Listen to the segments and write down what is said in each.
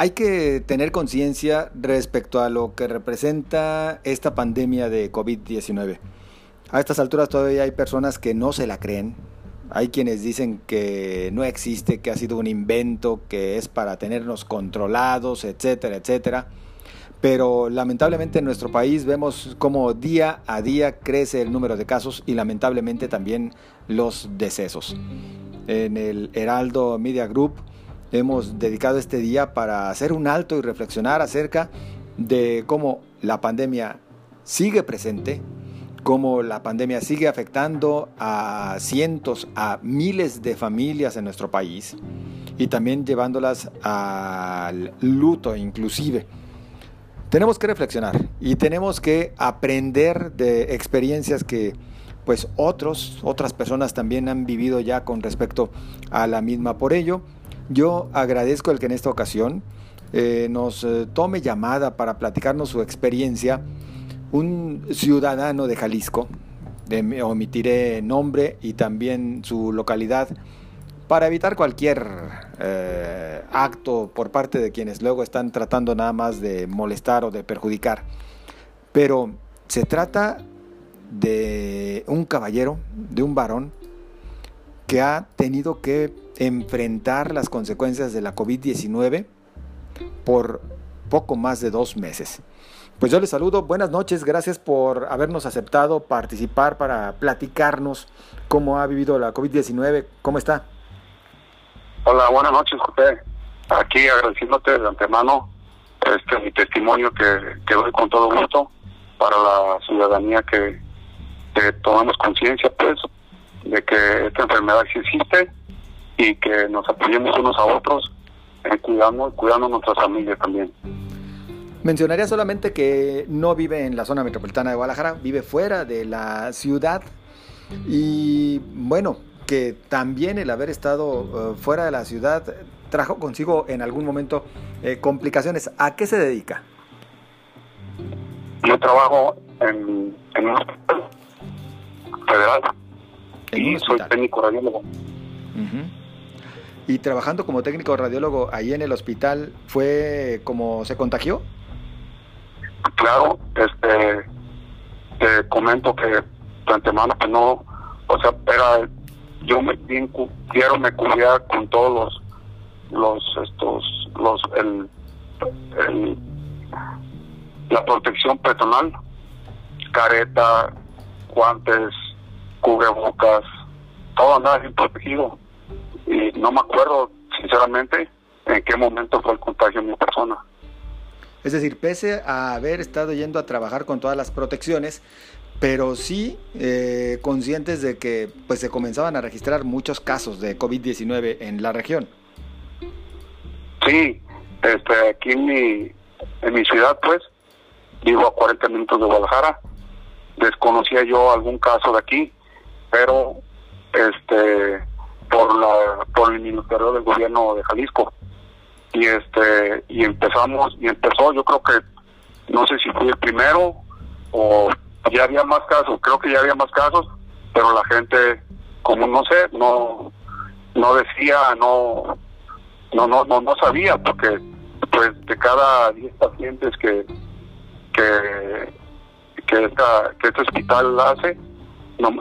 Hay que tener conciencia respecto a lo que representa esta pandemia de COVID-19. A estas alturas todavía hay personas que no se la creen. Hay quienes dicen que no existe, que ha sido un invento, que es para tenernos controlados, etcétera, etcétera. Pero lamentablemente en nuestro país vemos cómo día a día crece el número de casos y lamentablemente también los decesos. En el Heraldo Media Group hemos dedicado este día para hacer un alto y reflexionar acerca de cómo la pandemia sigue presente, cómo la pandemia sigue afectando a cientos, a miles de familias en nuestro país y también llevándolas al luto inclusive. Tenemos que reflexionar y tenemos que aprender de experiencias que pues otros, otras personas también han vivido ya con respecto a la misma. Por ello, yo agradezco el que en esta ocasión eh, nos eh, tome llamada para platicarnos su experiencia un ciudadano de Jalisco, de, omitiré nombre y también su localidad, para evitar cualquier eh, acto por parte de quienes luego están tratando nada más de molestar o de perjudicar. Pero se trata de un caballero, de un varón, que ha tenido que enfrentar las consecuencias de la COVID-19 por poco más de dos meses. Pues yo les saludo, buenas noches, gracias por habernos aceptado participar para platicarnos cómo ha vivido la COVID-19, ¿cómo está? Hola, buenas noches, José. Aquí agradeciéndote de antemano este mi testimonio que, que doy con todo gusto para la ciudadanía que, tomamos conciencia pues de que esta enfermedad sí existe y que nos apoyemos unos a otros en cuidando, cuidando nuestras familias también. Mencionaría solamente que no vive en la zona metropolitana de Guadalajara, vive fuera de la ciudad y bueno, que también el haber estado eh, fuera de la ciudad trajo consigo en algún momento eh, complicaciones. ¿A qué se dedica? Yo trabajo en, en un hospital federal y soy técnico radiólogo. Y trabajando como técnico radiólogo ahí en el hospital, ¿fue como se contagió? Claro, este, te comento que de antemano que no, o sea, era, yo me quiero me cuidar con todos los, los, estos, los, el, la protección personal, careta, guantes, cubrebocas, todo andaba bien protegido. Y no me acuerdo, sinceramente, en qué momento fue el contagio en mi persona. Es decir, pese a haber estado yendo a trabajar con todas las protecciones, pero sí eh, conscientes de que pues se comenzaban a registrar muchos casos de COVID-19 en la región. Sí, este, aquí en mi, en mi ciudad, pues, vivo a 40 minutos de Guadalajara. Desconocía yo algún caso de aquí, pero este por la por el ministerio del gobierno de Jalisco. Y este y empezamos y empezó yo creo que no sé si fui el primero o ya había más casos creo que ya había más casos pero la gente como no sé no no decía no no no no, no sabía porque pues de cada 10 pacientes que que que esta que este hospital hace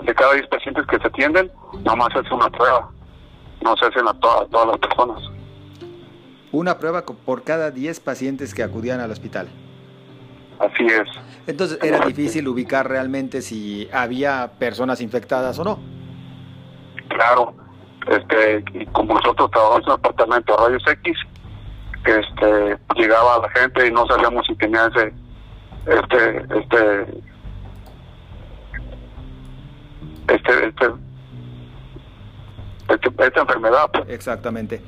de cada 10 pacientes que se atienden, nomás hace una prueba, no se hacen a todas las personas. Una prueba por cada 10 pacientes que acudían al hospital. Así es. Entonces era difícil ubicar realmente si había personas infectadas o no. Claro, este, y como nosotros trabajamos en el departamento de rayos X, este, llegaba la gente y no sabíamos si tenía ese, este, este, este, este, este, esta enfermedad. Pues. Exactamente.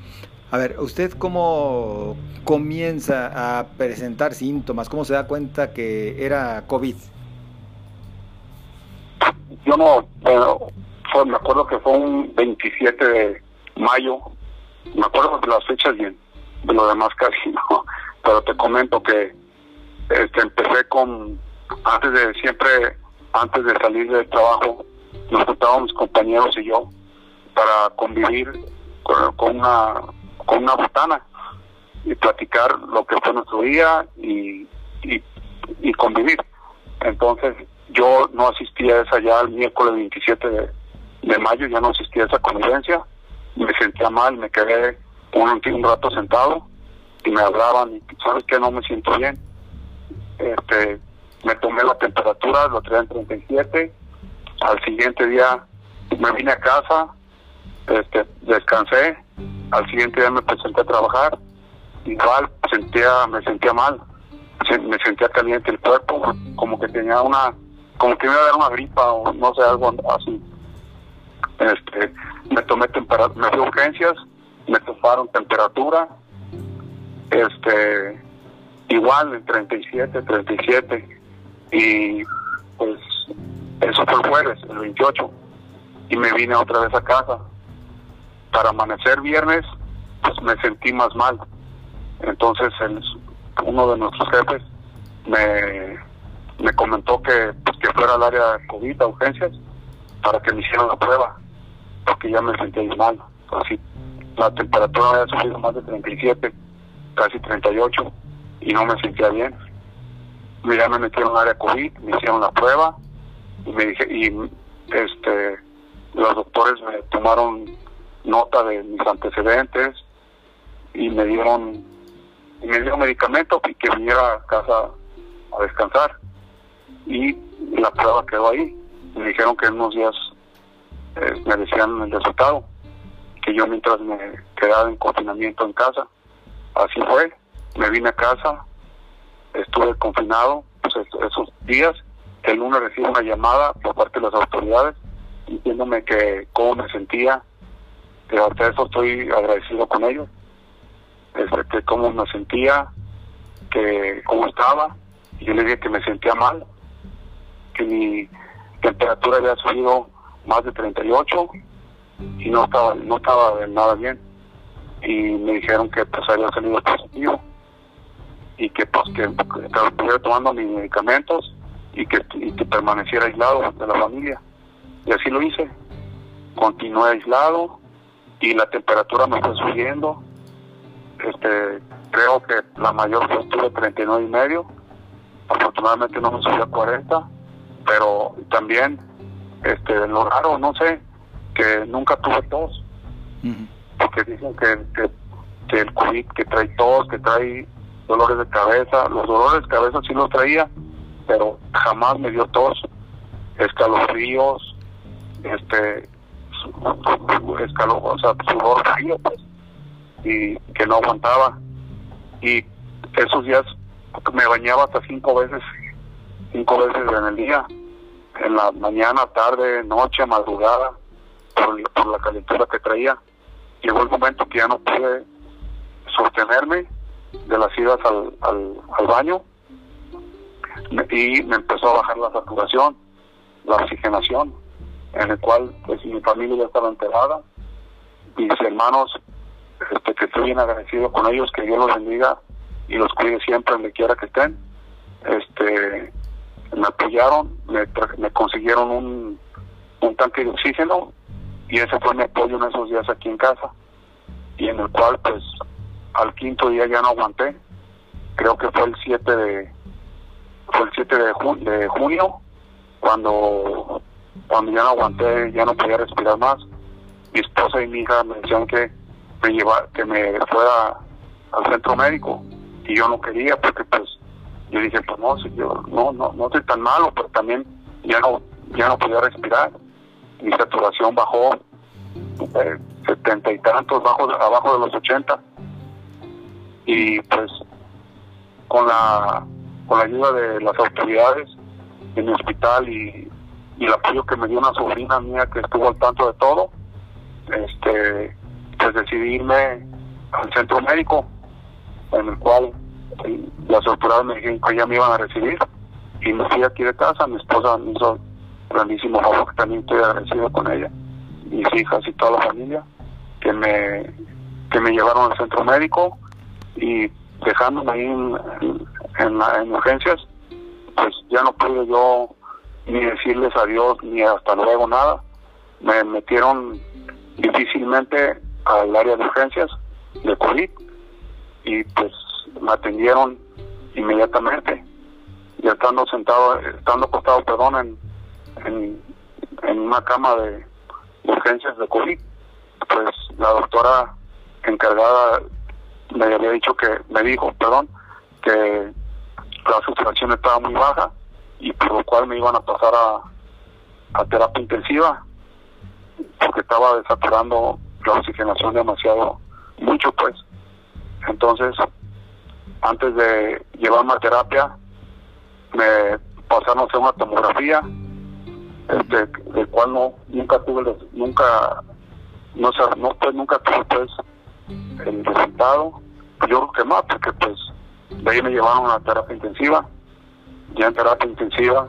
A ver, ¿usted cómo comienza a presentar síntomas? ¿Cómo se da cuenta que era COVID? Yo no, fue, me acuerdo que fue un 27 de mayo, me acuerdo de las fechas bien, de lo demás casi no, pero te comento que este, empecé con, antes de siempre, antes de salir del trabajo, nos juntábamos mis compañeros y yo para convivir con, una con una botana y platicar lo que fue nuestro día y, y, convivir. Entonces yo no asistí a esa ya el miércoles 27 de, mayo, ya no asistí a esa convivencia, me sentía mal, me quedé un, un rato sentado y me hablaban y sabes que no me siento bien. Este, me tomé la temperatura, lo traía en 37, al siguiente día me vine a casa, este, descansé, al siguiente día me presenté a trabajar, igual sentía, me sentía mal, me sentía caliente el cuerpo, como que tenía una, como que me iba a dar una gripa o no sé, algo así. Este, me tomé temperatura, me a urgencias, me tomaron temperatura, este, igual en 37, 37, y pues eso fue el jueves, el 28, y me vine otra vez a casa. Para amanecer viernes, pues me sentí más mal. Entonces uno de nuestros jefes me, me comentó que, pues, que fuera al área COVID, a urgencias, para que me hicieran la prueba, porque ya me sentía mal. Así, la temperatura había subido más de 37, casi 38, y no me sentía bien. Ya me metieron al área COVID, me hicieron la prueba, y me dije, y este los doctores me tomaron nota de mis antecedentes y me dieron y me dieron medicamento y que viniera a casa a descansar. Y la prueba quedó ahí. Me dijeron que en unos días eh, me decían el resultado que yo mientras me quedaba en confinamiento en casa así fue. Me vine a casa estuve confinado pues, esos días. El lunes recibí una llamada por parte de las autoridades diciéndome que cómo me sentía, que hasta eso estoy agradecido con ellos, este, que cómo me sentía, que cómo estaba, y yo le dije que me sentía mal, que mi temperatura había subido más de 38 y no estaba no estaba nada bien. Y me dijeron que pues había salido positivo y que pues que, estuviera tomando mis medicamentos y que, y que permaneciera aislado de la familia. Y así lo hice. Continué aislado y la temperatura me fue subiendo. Este, creo que la mayor fue estuve 39 y medio. Afortunadamente no me subió a 40, pero también este lo raro, no sé, que nunca tuve tos. Porque dicen que, que, el COVID que trae tos, que trae dolores de cabeza. Los dolores de cabeza sí los traía, pero jamás me dio tos, escalofríos, este escaló, o sea, sudor frío, pues, y que no aguantaba. Y esos días me bañaba hasta cinco veces, cinco veces en el día, en la mañana, tarde, noche, madrugada, por, la calentura que traía. Llegó el momento que ya no pude sostenerme de las idas al, baño y me empezó a bajar la saturación, la oxigenación en el cual pues mi familia ya estaba enterada, mis hermanos, este, que estoy bien agradecido con ellos, que Dios los bendiga y los cuide siempre donde quiera que estén. Este, me apoyaron, me, me consiguieron un, un tanque de oxígeno y ese fue mi apoyo en esos días aquí en casa. Y en el cual pues al quinto día ya no aguanté. Creo que fue el 7 de fue el 7 de, de junio cuando cuando ya no aguanté, ya no podía respirar más, mi esposa y mi hija me decían que me lleva, que me fuera al centro médico y yo no quería porque pues yo dije pues no yo no no no estoy tan malo pero también ya no ya no podía respirar. Mi saturación bajó eh, setenta y tantos bajo abajo de los ochenta. Y pues con la con la ayuda de las autoridades en mi hospital y y el apoyo que me dio una sobrina mía que estuvo al tanto de todo, este, pues decidí irme al centro médico, en el cual las autoridades me dijeron que ya me iban a recibir, y me fui aquí de casa, mi esposa me hizo grandísimo favor, que también estoy agradecido con ella, mis hijas y toda la familia, que me, que me llevaron al centro médico, y dejándome ahí en, en, en urgencias, pues ya no pude yo ni decirles adiós ni hasta luego nada. Me metieron difícilmente al área de urgencias de COVID y pues me atendieron inmediatamente y estando sentado, estando acostado, perdón, en, en, una cama de urgencias de COVID, pues la doctora encargada me había dicho que, me dijo, perdón, que la saturación estaba muy baja y por lo cual me iban a pasar a, terapia intensiva porque estaba desaturando la oxigenación demasiado mucho pues. Entonces antes de llevarme a terapia me pasaron a hacer una tomografía este, del cual no nunca tuve nunca no no pues nunca tuve pues el resultado. Yo creo que más porque pues de ahí me llevaron a terapia intensiva ya en terapia intensiva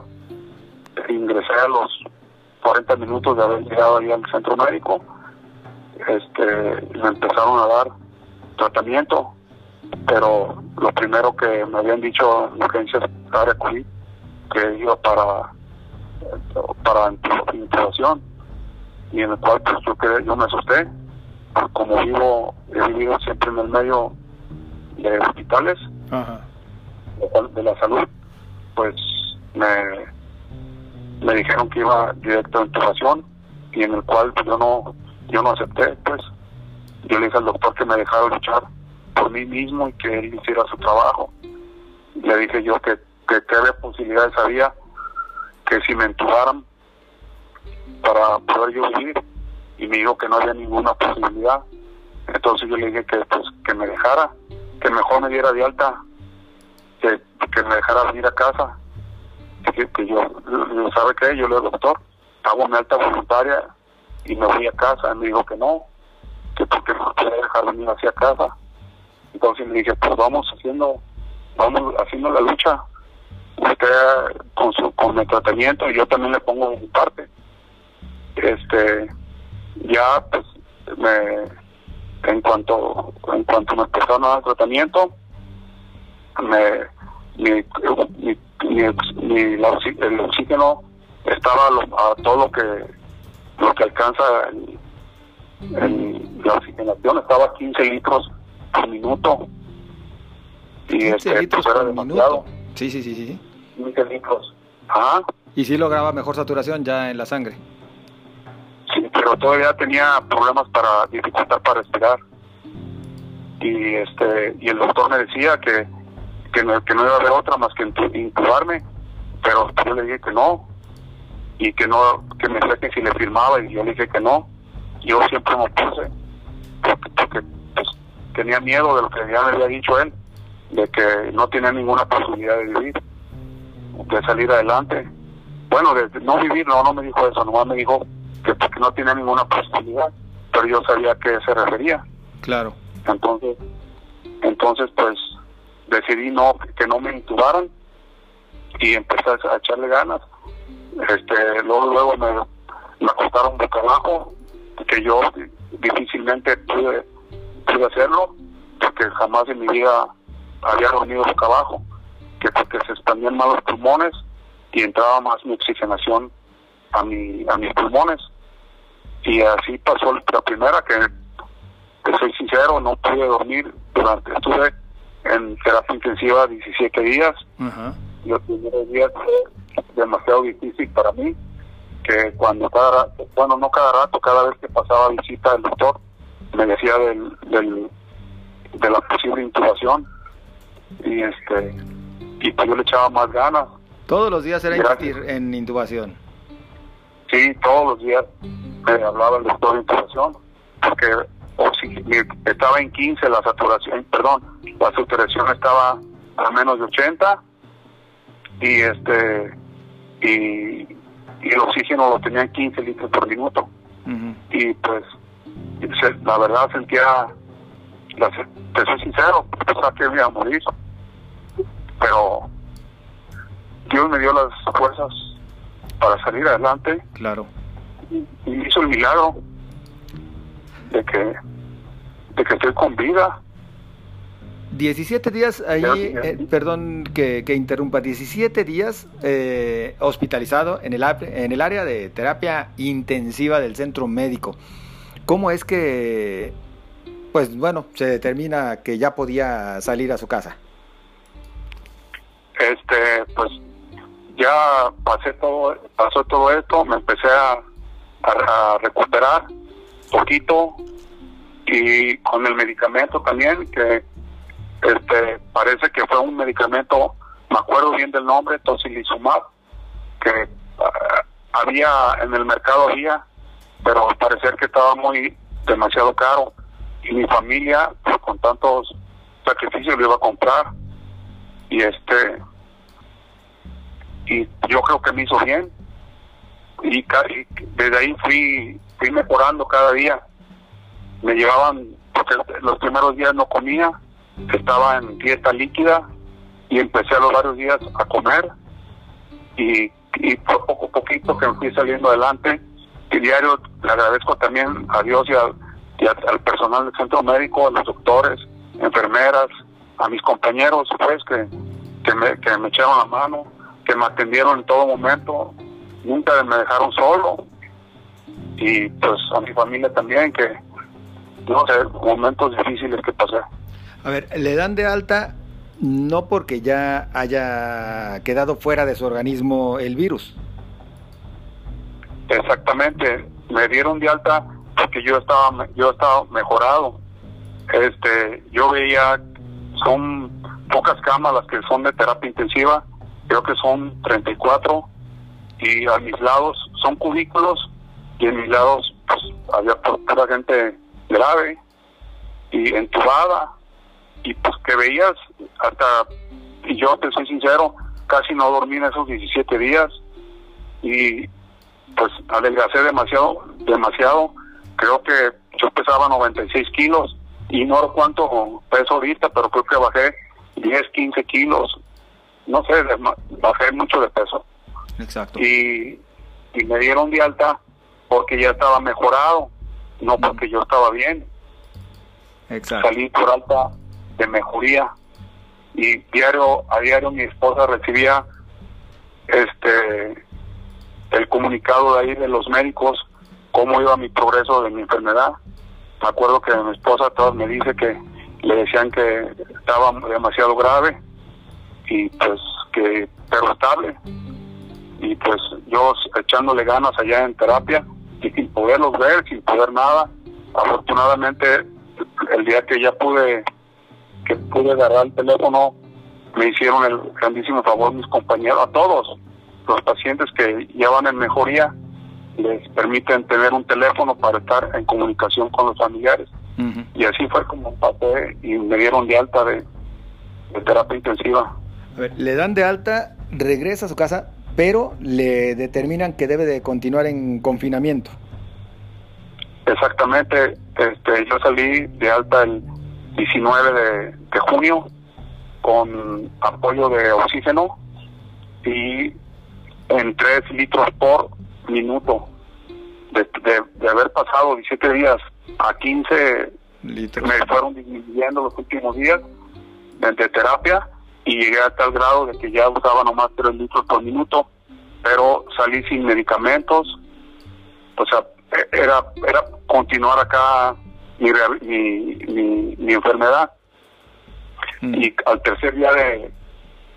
ingresé a los 40 minutos de haber llegado ahí al centro médico. Este me empezaron a dar tratamiento pero lo primero que me habían dicho en COVID que iba para para intubación y en el cual pues yo quedé, yo me asusté. Como vivo he vivido siempre en el medio de hospitales de la salud pues me me dijeron que iba directo a intubación y en el cual pues, yo no yo no acepté pues yo le dije al doctor que me dejara luchar por mí mismo y que él hiciera su trabajo. Le dije yo que, que qué posibilidades había que si me entubaran para poder yo vivir y me dijo que no había ninguna posibilidad. Entonces yo le dije que pues que me dejara, que mejor me diera de alta, que, que me dejara venir a casa. Que, que yo, ¿sabe qué? Yo le dije, doctor, hago mi alta voluntaria y me voy a casa. me dijo que no, que porque no quiere dejar venir hacia casa. Entonces le dije, pues vamos haciendo, vamos haciendo la lucha. Usted con su con el tratamiento y yo también le pongo mi parte. Este, ya pues me en cuanto en cuanto me empezaron a dar tratamiento, me mi, mi, el oxígeno estaba a, todo lo que lo que alcanza en, la oxigenación estaba a 15 litros por minuto. Y este, litros pues, por minuto. Sí, sí, sí, sí. 15 litros. ¿Ah? Y sí lograba mejor saturación ya en la sangre. Sí, pero todavía tenía problemas para dificultad para respirar. Y este y el doctor me decía que, que, no, que no iba a haber otra más que intubarme, pero yo le dije que no, y que no, que me que si le firmaba, y yo le dije que no. Yo siempre me opuse, porque tenía miedo de lo que ya me había dicho él, de que no tenía ninguna posibilidad de vivir, de salir adelante. Bueno, de, no vivir, no, no me dijo eso, nomás me dijo que porque no tenía ninguna posibilidad, pero yo sabía a qué se refería. Claro. Entonces, entonces pues decidí no que no me intubaran y empecé a echarle ganas. Este, luego luego me, me acostaron boca abajo, que yo difícilmente pude pude hacerlo porque jamás en mi vida había dormido boca abajo, que porque se expandían más los pulmones y entraba más mi oxigenación a, mi, a mis pulmones. Y así pasó la primera, que, que soy sincero, no pude dormir durante, estuve en terapia intensiva 17 días. Y los primeros días demasiado difícil para mí, que cuando cada bueno, no cada rato, cada vez que pasaba visita del doctor, me decía del, del, de la posible intubación y este y pues yo le echaba más ganas. Todos los días era insistir en intubación. Sí, todos los días me hablaba el doctor de intubación porque estaba en 15 la saturación, perdón, la saturación estaba a menos de 80 y este y, y el oxígeno lo tenía en 15 litros por minuto. Y pues la verdad sentía, la, te soy sincero, pensaba que iba a morir, pero Dios me dio las fuerzas para salir adelante. Claro. Y, hizo el milagro de que, de que estoy con vida. 17 días ahí, eh, perdón que, que, interrumpa, 17 días eh, hospitalizado en el, en el área de terapia intensiva del centro médico. ¿Cómo es que pues bueno, se determina que ya podía salir a su casa. Este, pues ya pasé todo, pasó todo esto, me empecé a, a, recuperar poquito y con el medicamento también que este parece que fue un medicamento me acuerdo bien del nombre tocilizumab que ah, había en el mercado había pero al parecer que estaba muy demasiado caro. Y mi familia pues, con tantos sacrificios lo iba a comprar. Y este y yo creo que me hizo bien. Y, desde ahí fui fui mejorando cada día me llevaban porque los primeros días no comía estaba en dieta líquida y empecé a los varios días a comer. Y, y poco a poquito que me fui saliendo adelante. Y diario le agradezco también a Dios y, al personal del centro médico, a los doctores, enfermeras, a mis compañeros, pues, que, que, me, que me echaron la mano, que me atendieron en todo momento, nunca me dejaron solo. Y pues a mi familia también, que, no sé, momentos difíciles que pasé. A ver, le dan de alta no porque ya haya quedado fuera de su organismo el virus. Exactamente, me dieron de alta porque yo estaba yo estaba mejorado. Este, yo veía son pocas camas las que son de terapia intensiva, creo que son 34 y a mis lados son cubículos y en mis lados pues había pura gente grave y entubada y pues que veías hasta y yo te soy sincero casi no dormí en esos 17 días y pues adelgacé demasiado, demasiado. Creo que yo pesaba 96 kilos y no cuánto peso ahorita, pero creo que bajé 10, 15 kilos. No sé, bajé mucho de peso. Exacto. Y, y me dieron de alta porque ya estaba mejorado, no porque yo estaba bien. Exacto. Salí por alta de mejoría y diario a diario mi esposa recibía este el comunicado de ahí de los médicos, cómo iba mi progreso de mi enfermedad. Me acuerdo que mi esposa todas me dice que le decían que estaba demasiado grave y pues que pero estable y pues yo echándole ganas allá en terapia y sin poderlos ver, sin poder nada. Afortunadamente el día que ya pude que pude agarrar el teléfono me hicieron el grandísimo favor mis compañeros, a todos, los pacientes que ya van en mejoría les permiten tener un teléfono para estar en comunicación con los familiares. Y así fue como pasé y me dieron de alta de, terapia intensiva. A ver, le dan de alta, regresa a su casa, pero le determinan que debe de continuar en confinamiento. Exactamente, este, yo salí de alta el 19 de, de junio con apoyo de oxígeno y en 3 litros por minuto. De, de, haber pasado 17 días a 15 litros. me fueron disminuyendo los últimos días de, terapia y llegué a tal grado de que ya usaba nomás 3 litros por minuto, pero salí sin medicamentos. O sea, e, era, era continuar acá mi, mi, mi, enfermedad. Mm. Y al tercer día de,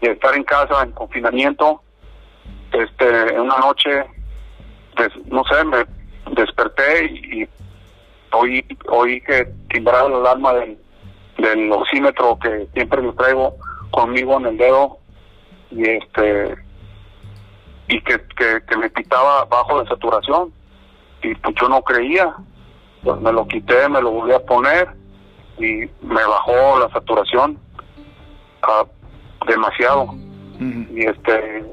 de estar en casa, en confinamiento, este, en una noche, pues, no sé, me desperté y, oí, oí que timbraba el alarma del, del oxímetro que siempre me traigo conmigo en el dedo y este y que, que, me pitaba bajo de saturación. Y pues yo no creía. Pues me lo quité me lo volví a poner y me bajó la saturación a demasiado. Y este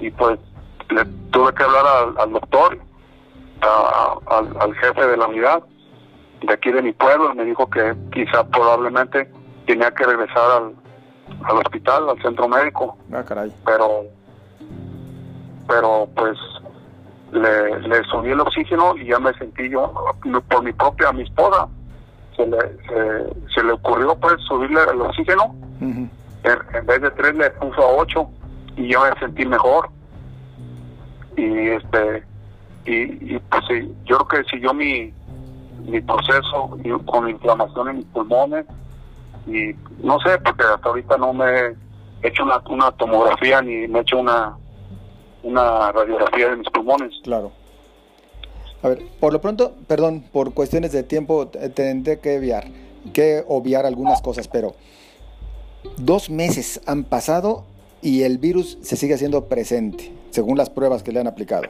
y pues le tuve que hablar al, doctor, al, jefe de la unidad de aquí de mi pueblo, y me dijo que quizá probablemente tenía que regresar al, al hospital, al centro médico. Ah, caray. Pero, pero pues le, le subí el oxígeno y ya me sentí yo, por mi propia, a mi esposa, se le, se, le ocurrió pues subirle el oxígeno, en, en, vez de tres le puso a ocho y yo me sentí mejor y este y, pues sí, yo creo que siguió mi mi proceso con inflamación en mis pulmones y no sé, porque hasta ahorita no me he hecho una, una tomografía ni me he hecho una, una radiografía de mis pulmones. Claro. A ver, por lo pronto, perdón, por cuestiones de tiempo tendré que obviar, que obviar algunas cosas, pero dos meses han pasado y el virus se sigue haciendo presente, según las pruebas que le han aplicado.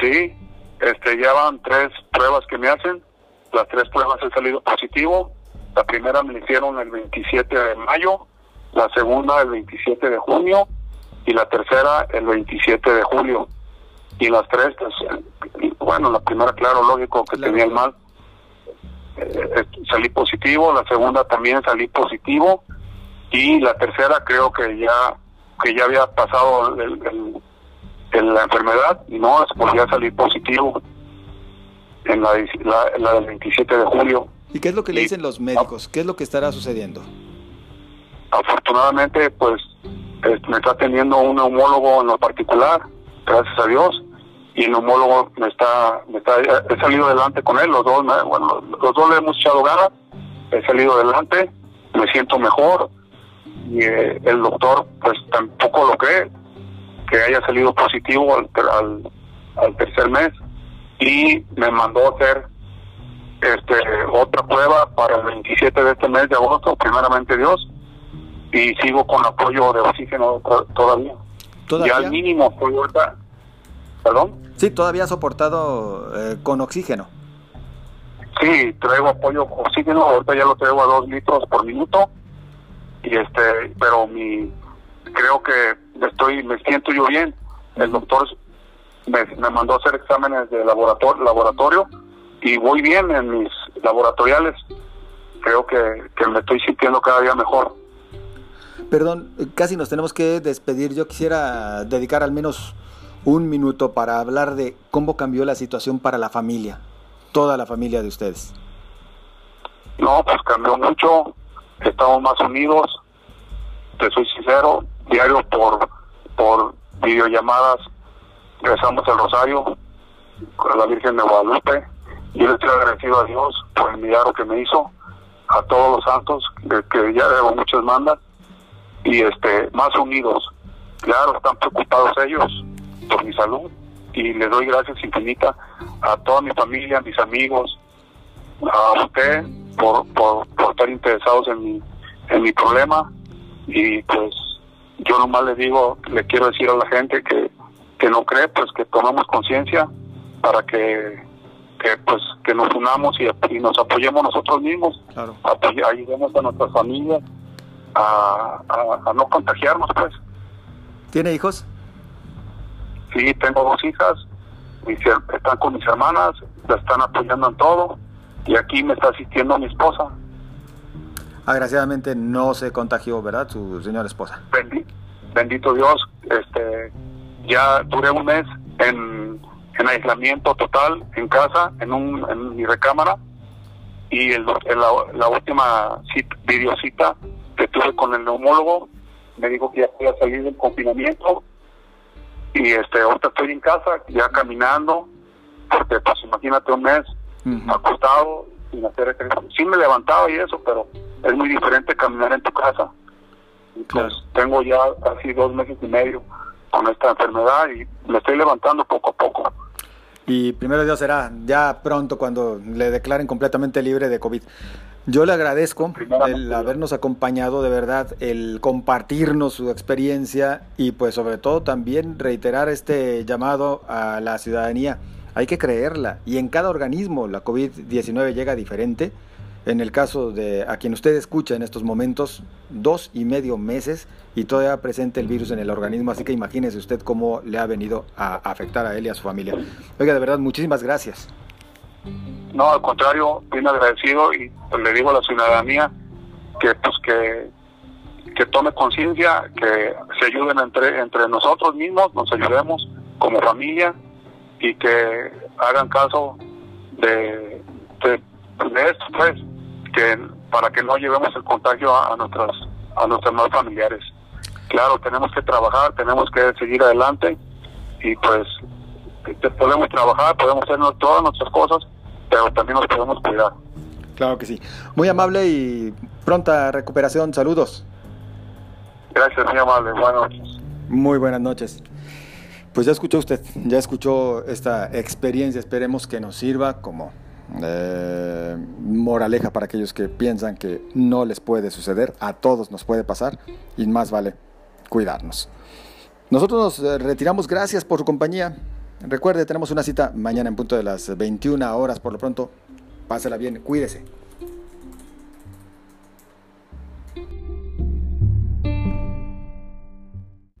Sí, este, ya van tres pruebas que me hacen. Las tres pruebas han salido positivo. La primera me hicieron el 27 de mayo, la segunda el 27 de junio y la tercera el 27 de julio. Y las tres, pues, bueno, la primera, claro, lógico que tenía el mal, eh, eh, salí positivo, la segunda también salí positivo y la tercera creo que ya que ya había pasado el, la enfermedad y no volví a salir positivo en la, la, del 27 de julio. ¿Y qué es lo que le dicen los médicos? ¿Qué es lo que estará sucediendo? Afortunadamente, pues me está teniendo un neumólogo en lo particular, gracias a Dios, y el neumólogo me está, me está he salido adelante con él, los dos, bueno, los dos le hemos echado ganas, he salido adelante, me siento mejor, y eh, el doctor pues tampoco lo cree, que haya salido positivo al, al, tercer mes y me mandó a hacer este otra prueba para el 27 de este mes de agosto, primeramente Dios, y sigo con apoyo de oxígeno todavía. ¿Todavía? Ya al mínimo estoy ahorita, ¿perdón? Sí, todavía soportado eh, con oxígeno. Sí, traigo apoyo oxígeno, ahorita ya lo traigo a dos litros por minuto, y este, pero mi, creo que estoy, me siento yo bien. El doctor me, mandó a hacer exámenes de laboratorio, laboratorio y voy bien en mis laboratoriales. Creo que, que me estoy sintiendo cada día mejor. Perdón, casi nos tenemos que despedir. Yo quisiera dedicar al menos un minuto para hablar de cómo cambió la situación para la familia, toda la familia de ustedes. No, pues cambió mucho. Estamos más unidos. Te soy sincero, diario por, por videollamadas rezamos el rosario con la Virgen de Guadalupe. Yo le estoy agradecido a Dios por el milagro que me hizo, a todos los santos, que, ya debo muchas mandas, y este más unidos. Claro, están preocupados ellos por mi salud y les doy gracias infinitas a toda mi familia, a mis amigos, a usted por, por, por estar interesados en mi, en mi problema y pues yo nomás le digo, le quiero decir a la gente que, que no cree, pues que tomemos conciencia para que, que pues que nos unamos y, nos apoyemos nosotros mismos, claro. ayudemos a nuestras familias a, a, no contagiarnos, pues. ¿Tiene hijos? Sí, tengo dos hijas, están con mis hermanas, la están apoyando en todo y aquí me está asistiendo mi esposa. Agraciadamente no se contagió, ¿verdad? Su señora esposa. Bendito, Dios, este, ya duré un mes en, aislamiento total en casa, en, un, en mi recámara, y el, la, última cita, videocita que tuve con el neumólogo me dijo que ya podía salir del confinamiento. Y este ahorita estoy en casa ya caminando porque pues imagínate un mes acostado sin hacer ejercicio. Sí me levantaba y eso pero es muy diferente caminar en tu casa. Pues tengo ya casi dos meses y medio con esta enfermedad y me estoy levantando poco a poco. Y primero Dios será ya pronto cuando le declaren completamente libre de COVID. Yo le agradezco el habernos acompañado de verdad, el compartirnos su experiencia y pues sobre todo también reiterar este llamado a la ciudadanía. Hay que creerla y en cada organismo la COVID-19 llega diferente en el caso de a quien usted escucha en estos momentos, dos y medio meses y todavía presente el virus en el organismo, así que imagínese usted cómo le ha venido a afectar a él y a su familia. Oiga, de verdad, muchísimas gracias. No, al contrario, bien agradecido y le digo a la ciudadanía que pues que, que tome conciencia, que se ayuden entre, entre nosotros mismos, nos ayudemos como familia y que hagan caso de, de esto, pues que para que no llevemos el contagio a, nuestras a nuestros más familiares. Claro, tenemos que trabajar, tenemos que seguir adelante y pues podemos trabajar, podemos hacer todas nuestras cosas, pero también nos podemos cuidar. Claro que sí. Muy amable y pronta recuperación. Saludos. Gracias, muy amable. Buenas noches. Muy buenas noches. Pues ya escuchó usted, ya escuchó esta experiencia. Esperemos que nos sirva como eh, moraleja para aquellos que piensan que no les puede suceder. A todos nos puede pasar y más vale cuidarnos. Nosotros nos eh, retiramos. Gracias por su compañía. Recuerde, tenemos una cita mañana en punto de las 21 horas. Por lo pronto, pásela bien, cuídese.